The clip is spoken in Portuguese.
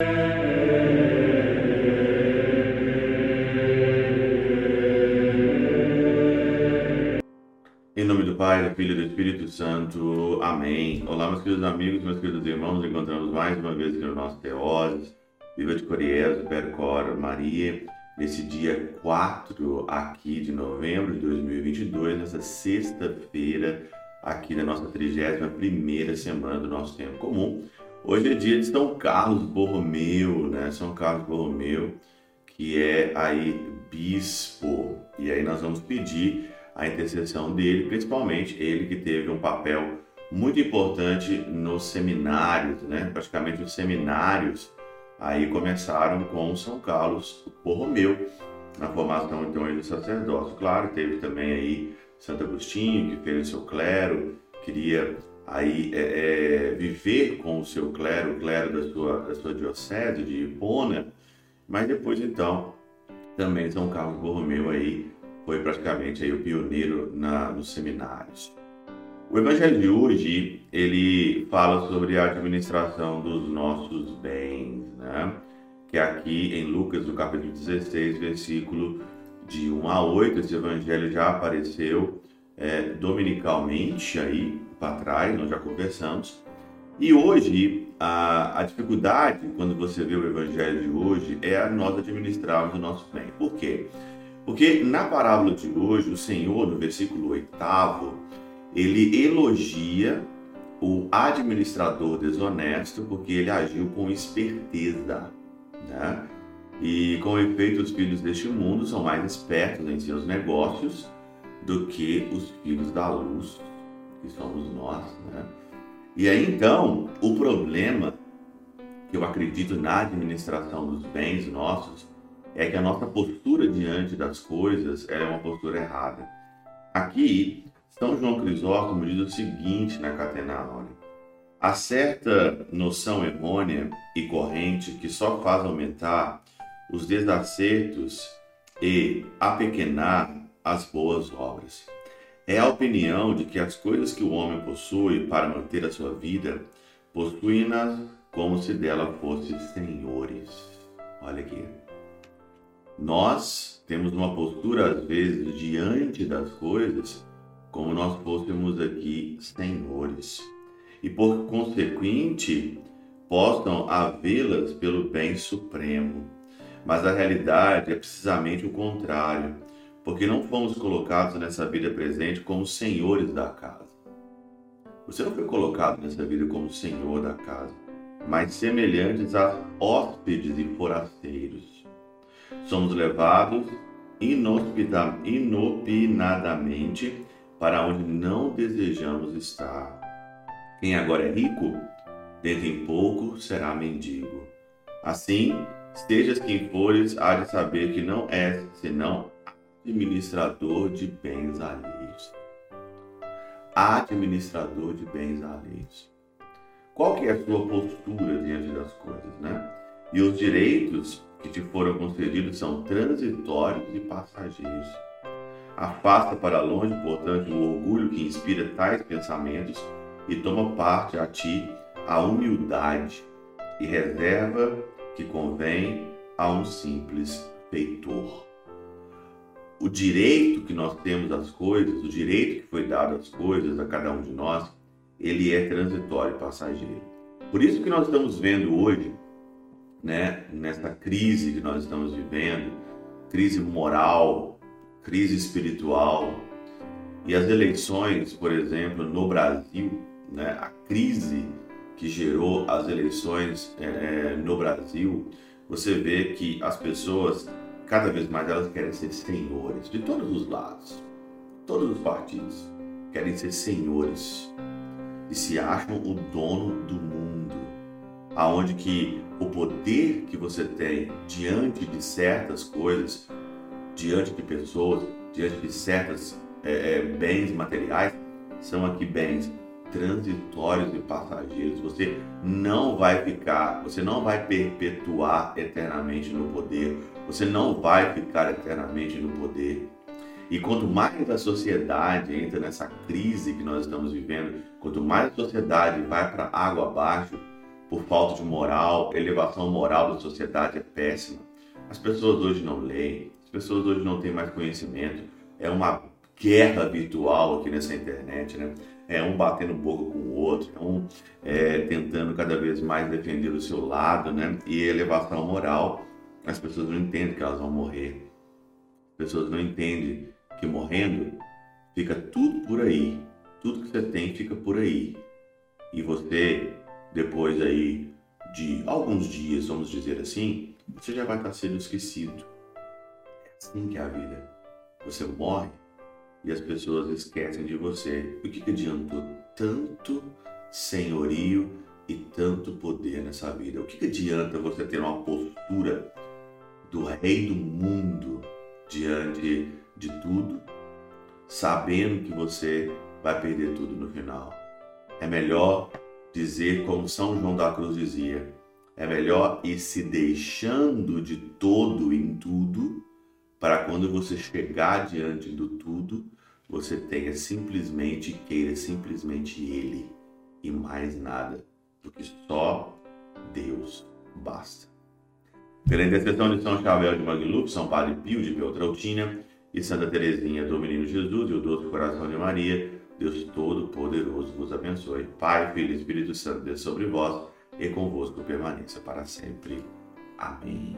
Em nome do Pai, do Filho e do Espírito Santo. Amém. Olá, meus queridos amigos, meus queridos irmãos. Encontramos mais uma vez no nosso Teoses. Viva de Coriés, Percora, Maria. Nesse dia 4 aqui de novembro de 2022, nessa sexta-feira, aqui na nossa 31ª semana do nosso tempo comum. Hoje é dia de São Carlos Borromeu, né? São Carlos Borromeu, que é aí bispo. E aí nós vamos pedir a intercessão dele, principalmente ele que teve um papel muito importante nos seminários, né? Praticamente os seminários aí começaram com São Carlos Borromeu na formação então do sacerdócio. Claro, teve também aí Santo Agostinho que fez o seu clero, queria aí é, é, viver com o seu clero, o clero da sua, da sua diocese de Hipona, mas depois então também São Carlos Borromeu aí foi praticamente aí o pioneiro na, nos seminários. O Evangelho de hoje ele fala sobre a administração dos nossos bens, né? que é aqui em Lucas, no capítulo 16, versículo de 1 a 8, esse Evangelho já apareceu é, dominicalmente aí para trás, nós já conversamos. E hoje, a, a, dificuldade, quando você vê o Evangelho de hoje, é nós administrarmos o nosso bem. Por quê? Porque na parábola de hoje, o Senhor, no versículo 8, ele elogia o administrador desonesto porque ele agiu com esperteza. Né? E com efeito, os filhos deste mundo são mais espertos em seus negócios do que os filhos da luz, que somos nós. Né? E aí então, o problema que eu acredito na administração dos bens nossos é que a nossa postura diante das coisas é uma postura errada. Aqui, São João Crisóstomo diz o seguinte na Catena Áurea. Há certa noção errônea e corrente que só faz aumentar os desacertos e apequenar as boas obras. É a opinião de que as coisas que o homem possui para manter a sua vida, possuem-nas como se dela fossem senhores. Olha aqui. Nós temos uma postura, às vezes, diante das coisas, como nós fôssemos aqui senhores. E por consequente, possam havê-las pelo bem supremo. Mas a realidade é precisamente o contrário, porque não fomos colocados nessa vida presente como senhores da casa. Você não foi colocado nessa vida como senhor da casa, mas semelhantes a hóspedes e forasteiros somos levados inopinadamente para onde não desejamos estar. Quem agora é rico, dentro em pouco será mendigo. Assim, estejas quem fores, há de saber que não és senão administrador de bens alheios. Administrador de bens alheios. Qual que é a sua postura diante das coisas, né? E os direitos que te foram concedidos são transitórios e passageiros. Afasta para longe, portanto, o orgulho que inspira tais pensamentos e toma parte a ti a humildade e reserva que convém a um simples feitor. O direito que nós temos às coisas, o direito que foi dado às coisas a cada um de nós, ele é transitório passageiro. Por isso que nós estamos vendo hoje né, nesta crise que nós estamos vivendo, crise moral, crise espiritual. E as eleições, por exemplo, no Brasil, né, a crise que gerou as eleições é, no Brasil, você vê que as pessoas, cada vez mais, elas querem ser senhores de todos os lados, todos os partidos querem ser senhores e se acham o dono do mundo, aonde que o poder que você tem diante de certas coisas, diante de pessoas, diante de certos é, é, bens materiais, são aqui bens transitórios e passageiros. Você não vai ficar, você não vai perpetuar eternamente no poder, você não vai ficar eternamente no poder. E quanto mais a sociedade entra nessa crise que nós estamos vivendo, quanto mais a sociedade vai para água abaixo, por falta de moral, elevação moral da sociedade é péssima. As pessoas hoje não leem, as pessoas hoje não têm mais conhecimento. É uma guerra virtual aqui nessa internet, né? É um batendo boca com o outro, é um é, tentando cada vez mais defender o seu lado, né? E elevação moral, as pessoas não entendem que elas vão morrer. As pessoas não entendem que morrendo fica tudo por aí. Tudo que você tem fica por aí. E você, depois aí de alguns dias, vamos dizer assim, você já vai estar sendo esquecido. É assim que é a vida. Você morre e as pessoas esquecem de você. O que, adiantou tanto senhorio e tanto poder nessa vida? O que, que adianta você ter uma postura do rei do mundo diante de tudo, sabendo que você vai perder tudo no final? É melhor dizer como São João da Cruz dizia: é melhor ir se deixando de todo em tudo para quando você chegar diante do tudo, você tenha simplesmente, queira simplesmente Ele e mais nada, porque só Deus basta. Pela intercessão de São Chabel de Mangluf, São Padre Pio de Beltrautina e Santa Teresinha do Menino Jesus e o Doce Coração de Maria, Deus Todo-Poderoso vos abençoe. Pai, Filho e Espírito Santo, Deus sobre vós e convosco permaneça para sempre. Amém.